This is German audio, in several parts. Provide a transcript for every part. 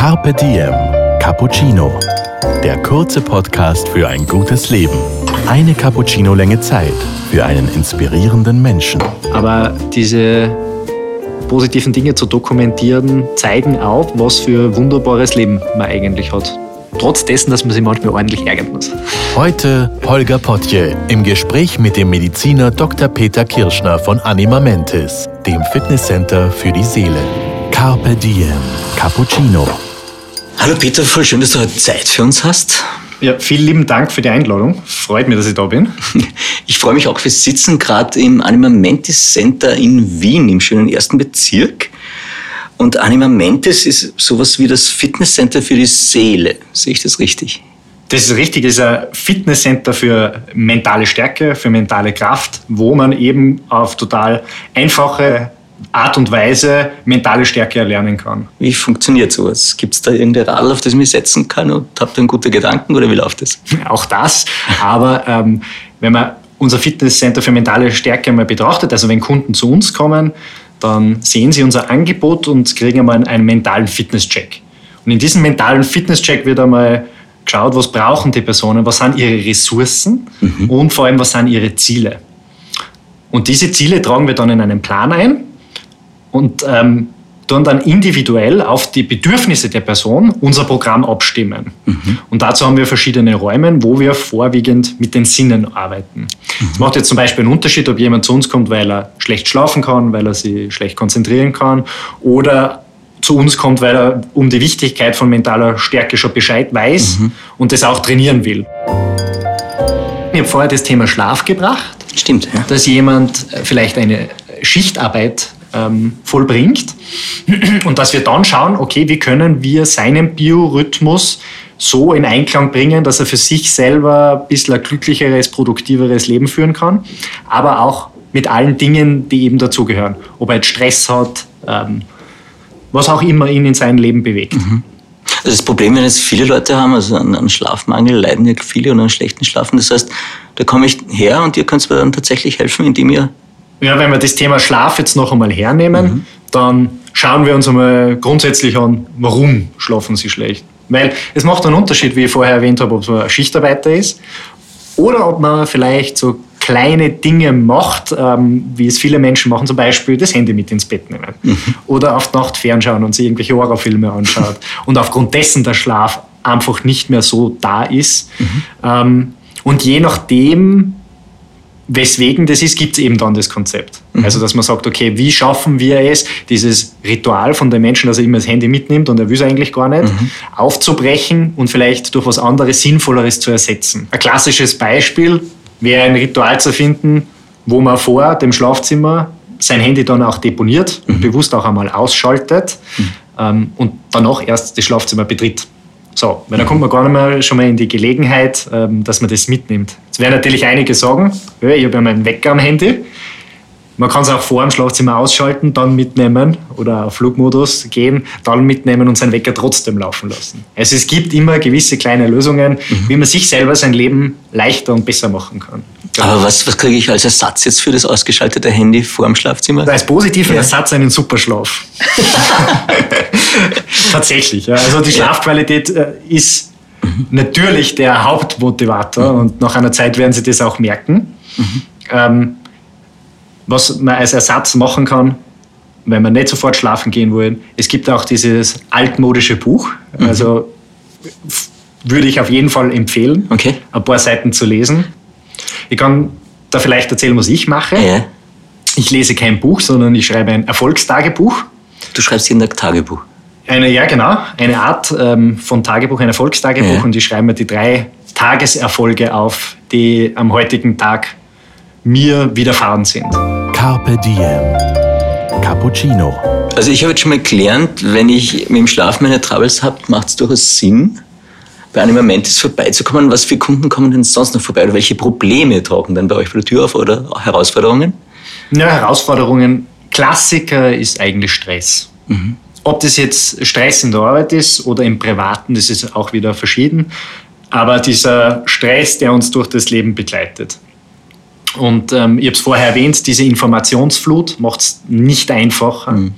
Carpe Diem Cappuccino. Der kurze Podcast für ein gutes Leben. Eine Cappuccino-Länge Zeit für einen inspirierenden Menschen. Aber diese positiven Dinge zu dokumentieren, zeigen auch, was für wunderbares Leben man eigentlich hat. Trotz dessen, dass man sich manchmal ordentlich ärgern muss. Heute Holger Potje im Gespräch mit dem Mediziner Dr. Peter Kirschner von Anima Mentis, dem Fitnesscenter für die Seele. Carpe Diem Cappuccino. Hallo Peter, voll schön, dass du heute Zeit für uns hast. Ja, vielen lieben Dank für die Einladung. Freut mich, dass ich da bin. Ich freue mich auch, wir sitzen gerade im Anima Mentis Center in Wien, im schönen ersten Bezirk. Und Anima Mentis ist sowas wie das Fitnesscenter für die Seele. Sehe ich das richtig? Das ist richtig, es ist ein Fitnesscenter für mentale Stärke, für mentale Kraft, wo man eben auf total einfache Art und Weise mentale Stärke erlernen kann. Wie funktioniert sowas? Gibt es da irgendein Radl, auf das ich mich setzen kann und habt ihr einen guten Gedanken oder wie läuft das? Auch das, aber ähm, wenn man unser Fitnesscenter für mentale Stärke mal betrachtet, also wenn Kunden zu uns kommen, dann sehen sie unser Angebot und kriegen einmal einen mentalen Fitnesscheck. Und in diesem mentalen Fitnesscheck wird einmal geschaut, was brauchen die Personen, was sind ihre Ressourcen mhm. und vor allem, was sind ihre Ziele. Und diese Ziele tragen wir dann in einen Plan ein und ähm, tun dann individuell auf die Bedürfnisse der Person unser Programm abstimmen. Mhm. Und dazu haben wir verschiedene Räume, wo wir vorwiegend mit den Sinnen arbeiten. Es mhm. macht jetzt zum Beispiel einen Unterschied, ob jemand zu uns kommt, weil er schlecht schlafen kann, weil er sich schlecht konzentrieren kann oder zu uns kommt, weil er um die Wichtigkeit von mentaler Stärke schon Bescheid weiß mhm. und das auch trainieren will. Ich habe vorher das Thema Schlaf gebracht. Stimmt. Ja. Dass jemand vielleicht eine Schichtarbeit ähm, vollbringt. Und dass wir dann schauen, okay, wie können wir seinen Biorhythmus so in Einklang bringen, dass er für sich selber ein bisschen ein glücklicheres, produktiveres Leben führen kann, aber auch mit allen Dingen, die eben dazugehören. Ob er jetzt Stress hat, ähm, was auch immer ihn in seinem Leben bewegt. Mhm. Also das Problem, wenn jetzt viele Leute haben, also an, an Schlafmangel leiden ja viele und an schlechten Schlafen. Das heißt, da komme ich her und ihr könnt mir dann tatsächlich helfen, indem ihr ja, wenn wir das Thema Schlaf jetzt noch einmal hernehmen, mhm. dann schauen wir uns einmal grundsätzlich an, warum schlafen sie schlecht. Weil es macht einen Unterschied, wie ich vorher erwähnt habe, ob man ein Schichtarbeiter ist oder ob man vielleicht so kleine Dinge macht, ähm, wie es viele Menschen machen, zum Beispiel das Handy mit ins Bett nehmen mhm. oder auf die Nacht fernschauen und sich irgendwelche Horrorfilme anschaut und aufgrund dessen der Schlaf einfach nicht mehr so da ist. Mhm. Ähm, und je nachdem, weswegen das ist, gibt es eben dann das Konzept. Mhm. Also, dass man sagt, okay, wie schaffen wir es, dieses Ritual von dem Menschen, dass er immer das Handy mitnimmt und er will es eigentlich gar nicht, mhm. aufzubrechen und vielleicht durch was anderes, Sinnvolleres zu ersetzen. Ein klassisches Beispiel wäre ein Ritual zu finden, wo man vor dem Schlafzimmer sein Handy dann auch deponiert mhm. und bewusst auch einmal ausschaltet mhm. ähm, und danach erst das Schlafzimmer betritt. So, weil dann kommt man gar nicht mehr schon mal in die Gelegenheit, ähm, dass man das mitnimmt. Jetzt werden natürlich einige sagen, ich habe ja meinen Wecker am Handy. Man kann es auch vor dem Schlafzimmer ausschalten, dann mitnehmen oder auf Flugmodus gehen, dann mitnehmen und seinen Wecker trotzdem laufen lassen. Also es gibt immer gewisse kleine Lösungen, mhm. wie man sich selber sein Leben leichter und besser machen kann. Aber was, was kriege ich als Ersatz jetzt für das ausgeschaltete Handy vor dem Schlafzimmer? Als positiver ja. Ersatz einen Superschlaf. Tatsächlich. Ja. Also die Schlafqualität äh, ist mhm. natürlich der Hauptmotivator mhm. und nach einer Zeit werden Sie das auch merken. Mhm. Ähm, was man als Ersatz machen kann, wenn man nicht sofort schlafen gehen will. Es gibt auch dieses altmodische Buch. Mhm. Also würde ich auf jeden Fall empfehlen, okay. ein paar Seiten zu lesen. Ich kann da vielleicht erzählen, was ich mache. Ja. Ich lese kein Buch, sondern ich schreibe ein Erfolgstagebuch. Du schreibst jeden Tag Tagebuch. Eine, ja, genau. Eine Art ähm, von Tagebuch, ein Erfolgstagebuch. Ja. Und ich schreibe mir die drei Tageserfolge auf, die am heutigen Tag mir widerfahren sind. Carpe Diem. Cappuccino. Also ich habe jetzt schon mal gelernt, wenn ich mit dem Schlaf meine Troubles habe, macht es durchaus Sinn, bei einem Moment ist vorbeizukommen. Was für Kunden kommen denn sonst noch vorbei? Oder welche Probleme tauchen denn bei euch vor der Tür auf oder Herausforderungen? Ja, Herausforderungen. Klassiker ist eigentlich Stress. Mhm. Ob das jetzt Stress in der Arbeit ist oder im Privaten, das ist auch wieder verschieden. Aber dieser Stress, der uns durch das Leben begleitet. Und ähm, ich habe es vorher erwähnt, diese Informationsflut macht es nicht einfacher. Mhm.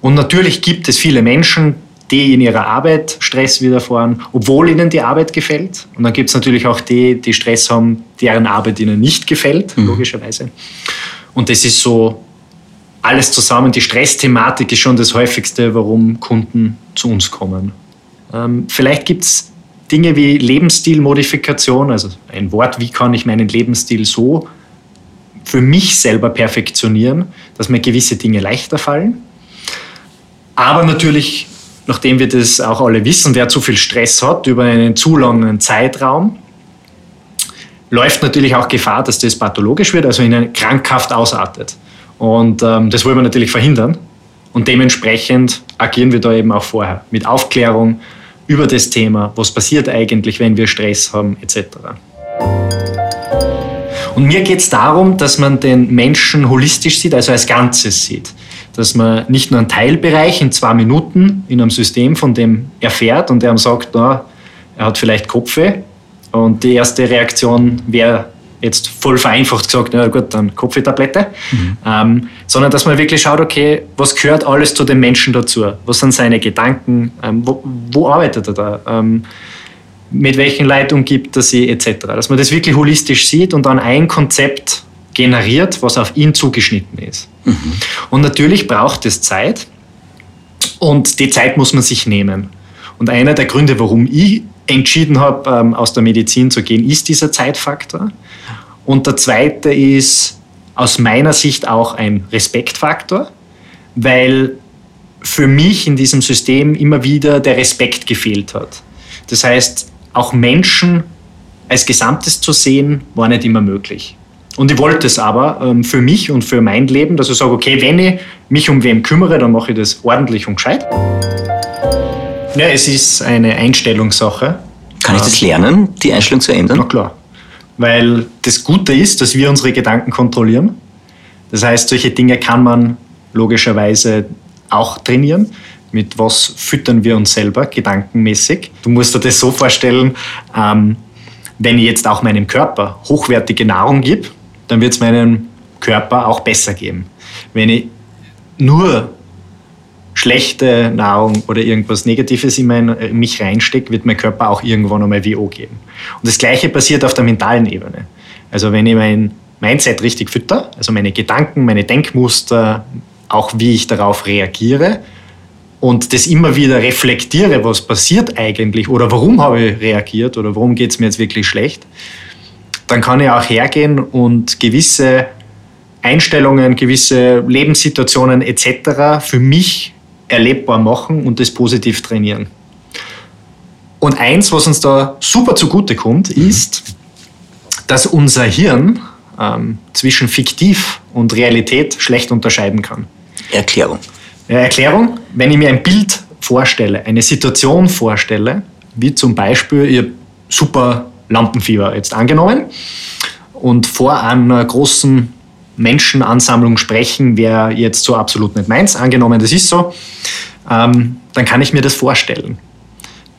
Und natürlich gibt es viele Menschen, die in ihrer Arbeit Stress widerfahren, obwohl ihnen die Arbeit gefällt. Und dann gibt es natürlich auch die, die Stress haben, deren Arbeit ihnen nicht gefällt, mhm. logischerweise. Und das ist so alles zusammen. Die Stressthematik ist schon das häufigste, warum Kunden zu uns kommen. Ähm, vielleicht gibt es Dinge wie Lebensstilmodifikation, also ein Wort, wie kann ich meinen Lebensstil so für mich selber perfektionieren, dass mir gewisse Dinge leichter fallen. Aber natürlich nachdem wir das auch alle wissen, wer zu viel Stress hat über einen zu langen Zeitraum, läuft natürlich auch Gefahr, dass das pathologisch wird, also in eine krankhaft ausartet. Und ähm, das wollen wir natürlich verhindern. Und dementsprechend agieren wir da eben auch vorher mit Aufklärung über das Thema, was passiert eigentlich, wenn wir Stress haben, etc. Und mir geht es darum, dass man den Menschen holistisch sieht, also als Ganzes sieht dass man nicht nur einen Teilbereich in zwei Minuten in einem System von dem erfährt und er ihm sagt, na, er hat vielleicht Kopfweh. Und die erste Reaktion wäre jetzt voll vereinfacht gesagt, na gut, dann Kopfwehtablette. Mhm. Ähm, sondern dass man wirklich schaut, okay, was gehört alles zu dem Menschen dazu? Was sind seine Gedanken? Ähm, wo, wo, arbeitet er da? Ähm, mit welchen Leitungen gibt er sie, etc. Dass man das wirklich holistisch sieht und dann ein Konzept generiert, was auf ihn zugeschnitten ist. Mhm. Und natürlich braucht es Zeit und die Zeit muss man sich nehmen. Und einer der Gründe, warum ich entschieden habe, ähm, aus der Medizin zu gehen, ist dieser Zeitfaktor. Und der zweite ist aus meiner Sicht auch ein Respektfaktor, weil für mich in diesem System immer wieder der Respekt gefehlt hat. Das heißt, auch Menschen als Gesamtes zu sehen, war nicht immer möglich. Und ich wollte es aber ähm, für mich und für mein Leben, dass ich sage, okay, wenn ich mich um wem kümmere, dann mache ich das ordentlich und gescheit. Ja, es ist eine Einstellungssache. Kann ich das lernen, die Einstellung zu ändern? Na klar. Weil das Gute ist, dass wir unsere Gedanken kontrollieren. Das heißt, solche Dinge kann man logischerweise auch trainieren. Mit was füttern wir uns selber gedankenmäßig? Du musst dir das so vorstellen, ähm, wenn ich jetzt auch meinem Körper hochwertige Nahrung gebe, dann wird es meinem Körper auch besser gehen. Wenn ich nur schlechte Nahrung oder irgendwas Negatives in, mein, in mich reinstecke, wird mein Körper auch irgendwann einmal WO geben. Und das Gleiche passiert auf der mentalen Ebene. Also wenn ich mein Mindset richtig fütter, also meine Gedanken, meine Denkmuster, auch wie ich darauf reagiere und das immer wieder reflektiere, was passiert eigentlich oder warum habe ich reagiert oder warum geht es mir jetzt wirklich schlecht, dann kann ich auch hergehen und gewisse Einstellungen, gewisse Lebenssituationen etc. für mich erlebbar machen und das positiv trainieren. Und eins, was uns da super zugute kommt, ist, dass unser Hirn ähm, zwischen fiktiv und Realität schlecht unterscheiden kann. Erklärung. Erklärung, wenn ich mir ein Bild vorstelle, eine Situation vorstelle, wie zum Beispiel, habe super Lampenfieber jetzt angenommen und vor einer großen Menschenansammlung sprechen wäre jetzt so absolut nicht meins. Angenommen, das ist so, ähm, dann kann ich mir das vorstellen.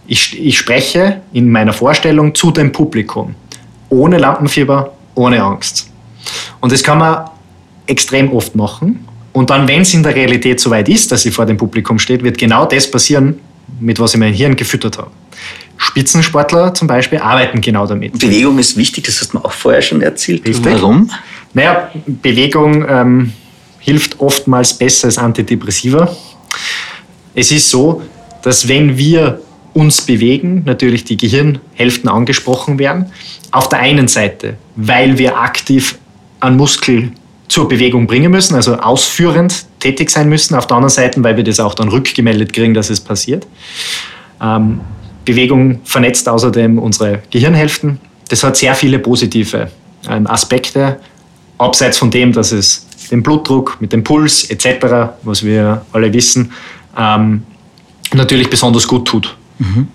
Ich, ich spreche in meiner Vorstellung zu dem Publikum. Ohne Lampenfieber, ohne Angst. Und das kann man extrem oft machen. Und dann, wenn es in der Realität soweit ist, dass sie vor dem Publikum steht, wird genau das passieren, mit was ich mein Hirn gefüttert habe. Spitzensportler zum Beispiel arbeiten genau damit. Bewegung ist wichtig, das hast du mir auch vorher schon erzählt. Richtig. Warum? Naja, Bewegung ähm, hilft oftmals besser als Antidepressiva. Es ist so, dass wenn wir uns bewegen, natürlich die Gehirnhälften angesprochen werden. Auf der einen Seite, weil wir aktiv einen Muskel zur Bewegung bringen müssen, also ausführend tätig sein müssen. Auf der anderen Seite, weil wir das auch dann rückgemeldet kriegen, dass es passiert. Ähm, Bewegung vernetzt außerdem unsere Gehirnhälften. Das hat sehr viele positive ähm, Aspekte, abseits von dem, dass es den Blutdruck mit dem Puls etc., was wir alle wissen, ähm, natürlich besonders gut tut. Mhm.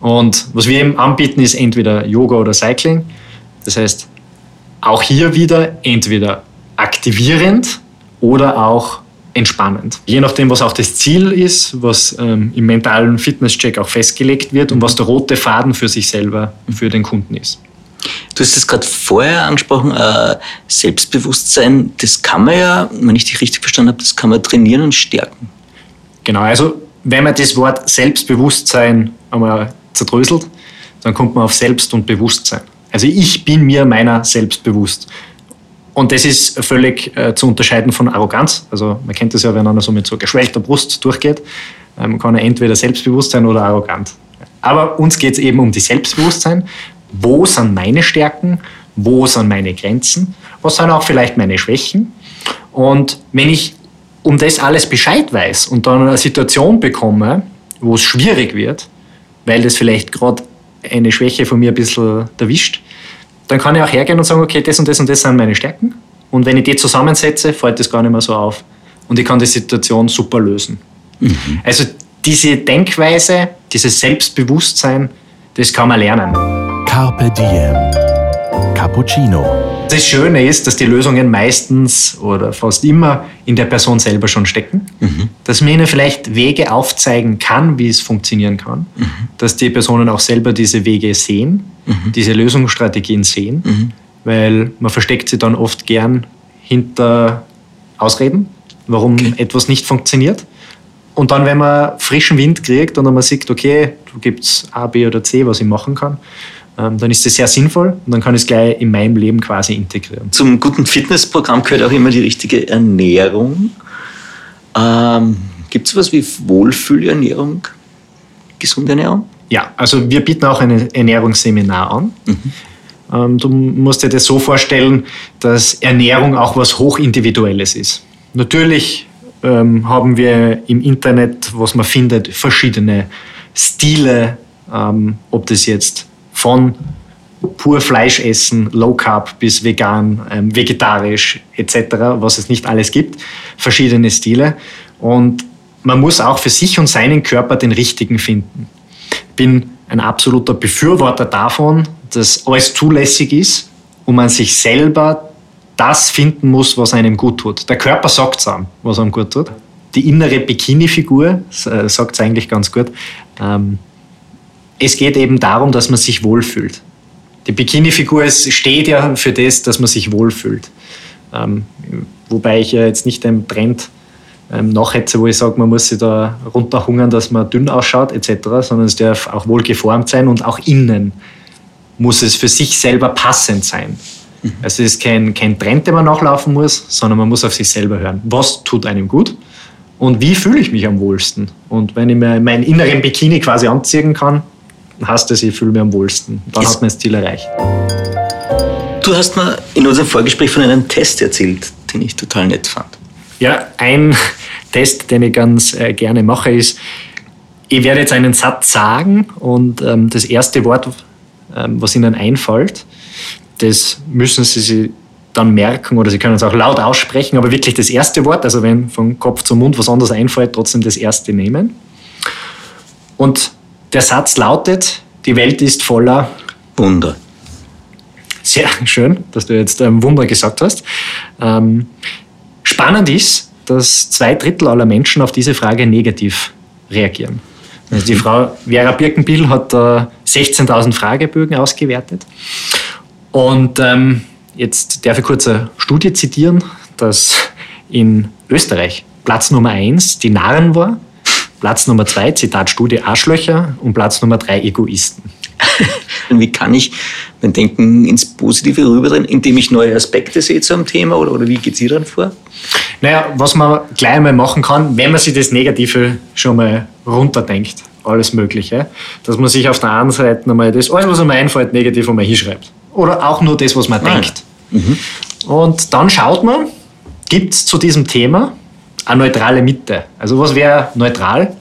Und was wir eben anbieten, ist entweder Yoga oder Cycling. Das heißt, auch hier wieder entweder aktivierend oder auch entspannend. Je nachdem, was auch das Ziel ist, was ähm, im mentalen Fitnesscheck auch festgelegt wird und was der rote Faden für sich selber, für den Kunden ist. Du hast es gerade vorher angesprochen, äh, Selbstbewusstsein, das kann man ja, wenn ich dich richtig verstanden habe, das kann man trainieren und stärken. Genau, also wenn man das Wort Selbstbewusstsein einmal zerdröselt, dann kommt man auf Selbst und Bewusstsein. Also ich bin mir meiner selbst bewusst. Und das ist völlig äh, zu unterscheiden von Arroganz. Also man kennt das ja, wenn einer so mit so geschwellter Brust durchgeht, ähm, kann er entweder selbstbewusst sein oder arrogant. Aber uns geht es eben um die Selbstbewusstsein. Wo sind meine Stärken? Wo sind meine Grenzen? Was sind auch vielleicht meine Schwächen? Und wenn ich um das alles Bescheid weiß und dann eine Situation bekomme, wo es schwierig wird, weil das vielleicht gerade eine Schwäche von mir ein bisschen erwischt, dann kann ich auch hergehen und sagen, okay, das und das und das sind meine Stärken. Und wenn ich die zusammensetze, fällt das gar nicht mehr so auf. Und ich kann die Situation super lösen. Mhm. Also diese Denkweise, dieses Selbstbewusstsein, das kann man lernen. Carpe Diem. Cappuccino. Das Schöne ist, dass die Lösungen meistens oder fast immer in der Person selber schon stecken. Mhm. Dass man ihnen vielleicht Wege aufzeigen kann, wie es funktionieren kann. Mhm. Dass die Personen auch selber diese Wege sehen, mhm. diese Lösungsstrategien sehen. Mhm. Weil man versteckt sie dann oft gern hinter Ausreden, warum okay. etwas nicht funktioniert. Und dann, wenn man frischen Wind kriegt und dann man sieht, okay, du gibt's A, B oder C, was ich machen kann, dann ist das sehr sinnvoll und dann kann ich es gleich in meinem Leben quasi integrieren. Zum guten Fitnessprogramm gehört auch immer die richtige Ernährung. Ähm, Gibt es was wie Wohlfühlernährung, gesunde Ernährung? Ja, also wir bieten auch ein Ernährungsseminar an. Mhm. Ähm, du musst dir das so vorstellen, dass Ernährung auch was Hochindividuelles ist. Natürlich ähm, haben wir im Internet, was man findet, verschiedene Stile, ähm, ob das jetzt von pur Fleisch essen, Low Carb bis vegan, ähm, vegetarisch etc., was es nicht alles gibt, verschiedene Stile. Und man muss auch für sich und seinen Körper den richtigen finden. Ich bin ein absoluter Befürworter davon, dass alles zulässig ist und man sich selber das finden muss, was einem gut tut. Der Körper sagt es einem, was einem gut tut. Die innere Bikini-Figur äh, sagt es eigentlich ganz gut. Ähm, es geht eben darum, dass man sich wohlfühlt. Die Bikini-Figur steht ja für das, dass man sich wohlfühlt. Ähm, wobei ich ja jetzt nicht dem Trend ähm, nachhetze, wo ich sage, man muss sich da runterhungern, dass man dünn ausschaut etc., sondern es darf auch wohl geformt sein und auch innen muss es für sich selber passend sein. Mhm. Also es ist kein, kein Trend, den man nachlaufen muss, sondern man muss auf sich selber hören. Was tut einem gut und wie fühle ich mich am wohlsten? Und wenn ich mir meinen inneren Bikini quasi anziehen kann, heißt das, ich fühle mich am wohlsten. Dann yes. hat man das Ziel erreicht. Du hast mir in unserem Vorgespräch von einem Test erzählt, den ich total nett fand. Ja, ein Test, den ich ganz äh, gerne mache, ist, ich werde jetzt einen Satz sagen und ähm, das erste Wort, ähm, was Ihnen einfällt, das müssen Sie sich dann merken oder Sie können es auch laut aussprechen, aber wirklich das erste Wort, also wenn von Kopf zum Mund was anderes einfällt, trotzdem das erste nehmen. Und der Satz lautet, die Welt ist voller Wunder. Sehr schön, dass du jetzt ähm, Wunder gesagt hast. Ähm, spannend ist, dass zwei Drittel aller Menschen auf diese Frage negativ reagieren. Also die mhm. Frau Vera Birkenbiel hat äh, 16.000 Fragebögen ausgewertet. Und ähm, jetzt darf ich kurz eine Studie zitieren, dass in Österreich Platz Nummer 1 die Narren war Platz Nummer zwei, Zitat Studie Arschlöcher und Platz Nummer drei Egoisten. Wie kann ich mein Denken ins Positive rüberdrehen, indem ich neue Aspekte sehe zu einem Thema oder, oder wie geht Sie dann vor? Naja, was man gleich einmal machen kann, wenn man sich das Negative schon mal runterdenkt, alles Mögliche, dass man sich auf der einen Seite einmal das, alles, was einem einfällt, negativ einmal hinschreibt. Oder auch nur das, was man ah, denkt. Mhm. Und dann schaut man, gibt es zu diesem Thema eine neutrale Mitte. Also was wäre neutral?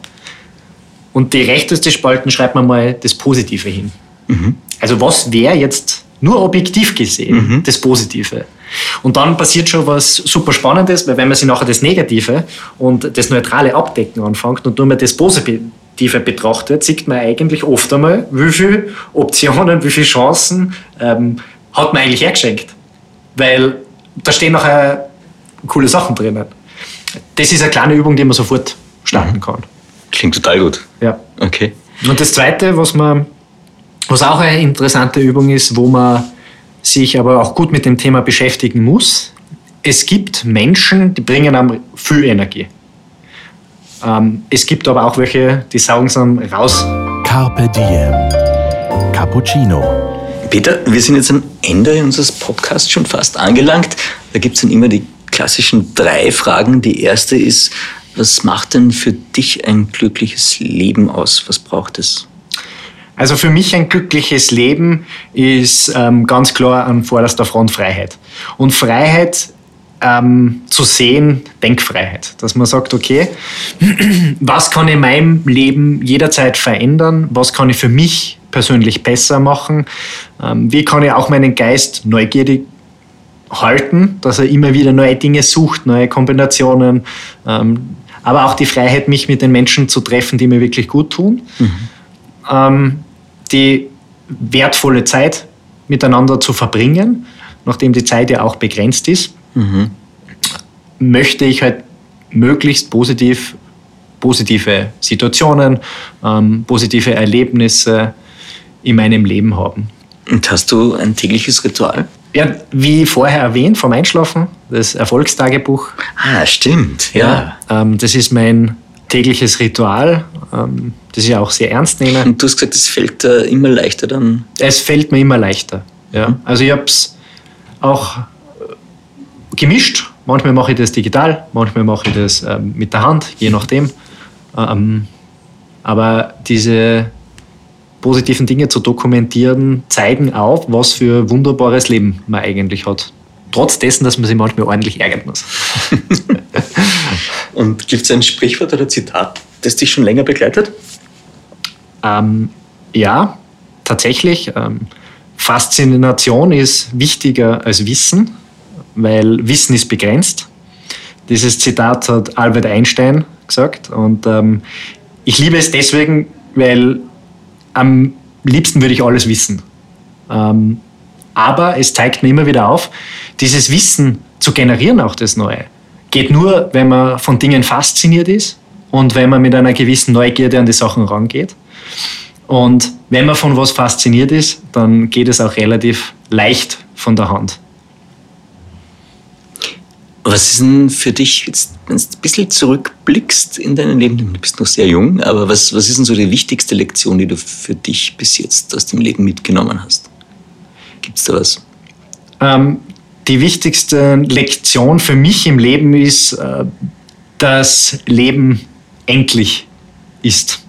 Und die rechteste Spalten schreibt man mal das Positive hin. Mhm. Also was wäre jetzt nur objektiv gesehen mhm. das Positive? Und dann passiert schon was super Spannendes, weil wenn man sich nachher das Negative und das Neutrale abdecken anfängt und nur mehr das Positive betrachtet, sieht man eigentlich oft einmal, wie viele Optionen, wie viele Chancen ähm, hat man eigentlich hergeschenkt. Weil da stehen nachher coole Sachen drinnen das ist eine kleine Übung, die man sofort starten mhm. kann. Klingt total gut. Ja. Okay. Und das Zweite, was, man, was auch eine interessante Übung ist, wo man sich aber auch gut mit dem Thema beschäftigen muss, es gibt Menschen, die bringen einem viel Energie. Ähm, es gibt aber auch welche, die saugen es dann raus. Carpe Diem. Cappuccino. Peter, wir sind jetzt am Ende unseres Podcasts schon fast angelangt. Da gibt es dann immer die klassischen drei Fragen. Die erste ist, was macht denn für dich ein glückliches Leben aus? Was braucht es? Also für mich ein glückliches Leben ist ähm, ganz klar an vorderster Front Freiheit. Und Freiheit ähm, zu sehen, Denkfreiheit. Dass man sagt, okay, was kann ich in meinem Leben jederzeit verändern? Was kann ich für mich persönlich besser machen? Ähm, wie kann ich auch meinen Geist neugierig halten, dass er immer wieder neue Dinge sucht, neue Kombinationen, ähm, aber auch die Freiheit, mich mit den Menschen zu treffen, die mir wirklich gut tun. Mhm. Ähm, die wertvolle Zeit miteinander zu verbringen, nachdem die Zeit ja auch begrenzt ist, mhm. möchte ich halt möglichst positiv, positive Situationen, ähm, positive Erlebnisse in meinem Leben haben. Und hast du ein tägliches Ritual? Ja, wie vorher erwähnt, vom Einschlafen, das Erfolgstagebuch. Ah, stimmt, ja. ja ähm, das ist mein tägliches Ritual, ähm, das ich auch sehr ernst nehme. Und du hast gesagt, es fällt äh, immer leichter dann? Es fällt mir immer leichter, ja. Mhm. Also ich habe es auch äh, gemischt. Manchmal mache ich das digital, manchmal mache ich das ähm, mit der Hand, je nachdem. Ähm, aber diese positiven Dinge zu dokumentieren, zeigen auch, was für ein wunderbares Leben man eigentlich hat. Trotz dessen, dass man sich manchmal ordentlich ärgern muss. Und gibt es ein Sprichwort oder Zitat, das dich schon länger begleitet? Ähm, ja, tatsächlich. Ähm, Faszination ist wichtiger als Wissen, weil Wissen ist begrenzt. Dieses Zitat hat Albert Einstein gesagt. Und ähm, ich liebe es deswegen, weil am liebsten würde ich alles wissen. Ähm, aber es zeigt mir immer wieder auf, dieses Wissen zu generieren, auch das Neue, geht nur, wenn man von Dingen fasziniert ist und wenn man mit einer gewissen Neugierde an die Sachen rangeht. Und wenn man von was fasziniert ist, dann geht es auch relativ leicht von der Hand. Was ist denn für dich, wenn du ein bisschen zurückblickst in deinem Leben, du bist noch sehr jung, aber was, was ist denn so die wichtigste Lektion, die du für dich bis jetzt aus dem Leben mitgenommen hast? Gibt es da was? Ähm, die wichtigste Lektion für mich im Leben ist, äh, dass Leben endlich ist.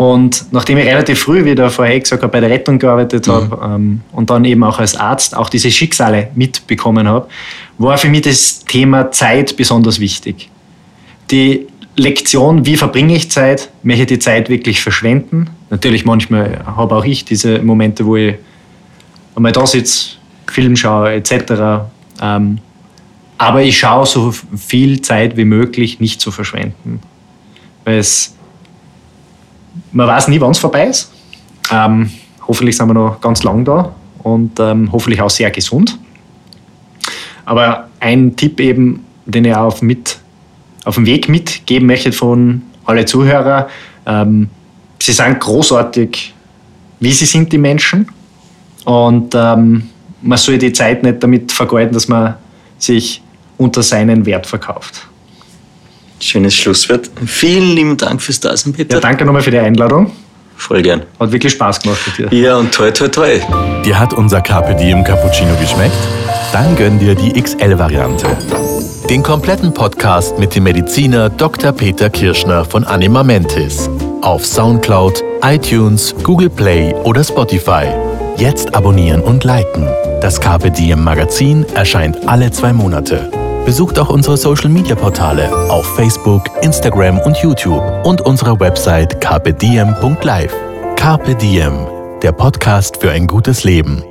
Und nachdem ich relativ früh, wie der vorher gesagt habe, bei der Rettung gearbeitet mhm. habe ähm, und dann eben auch als Arzt auch diese Schicksale mitbekommen habe, war für mich das Thema Zeit besonders wichtig. Die Lektion, wie verbringe ich Zeit, möchte ich die Zeit wirklich verschwenden. Natürlich manchmal habe auch ich diese Momente, wo ich einmal da sitze, Film schaue etc. Ähm, aber ich schaue so viel Zeit wie möglich nicht zu verschwenden. Weil es, man weiß nie, wann es vorbei ist. Ähm, hoffentlich sind wir noch ganz lang da und ähm, hoffentlich auch sehr gesund. Aber ein Tipp eben, den ich auf, mit, auf dem Weg mitgeben möchte von alle Zuhörer, ähm, sie sind großartig, wie sie sind, die Menschen. Und ähm, man soll die Zeit nicht damit vergeuden, dass man sich unter seinen Wert verkauft. Schönes Schlusswort. Vielen lieben Dank fürs Dasein, Peter. Ja, danke nochmal für die Einladung. Voll gern. Hat wirklich Spaß gemacht mit dir. Ja, und toi, toi, toi. Dir hat unser Carpe Diem Cappuccino geschmeckt? Dann gönn dir die XL-Variante. Den kompletten Podcast mit dem Mediziner Dr. Peter Kirschner von Anima Mentis. Auf Soundcloud, iTunes, Google Play oder Spotify. Jetzt abonnieren und liken. Das Carpe Diem Magazin erscheint alle zwei Monate. Besucht auch unsere Social Media Portale auf Facebook, Instagram und YouTube und unsere Website carpediem.live. Carpe Diem, der Podcast für ein gutes Leben.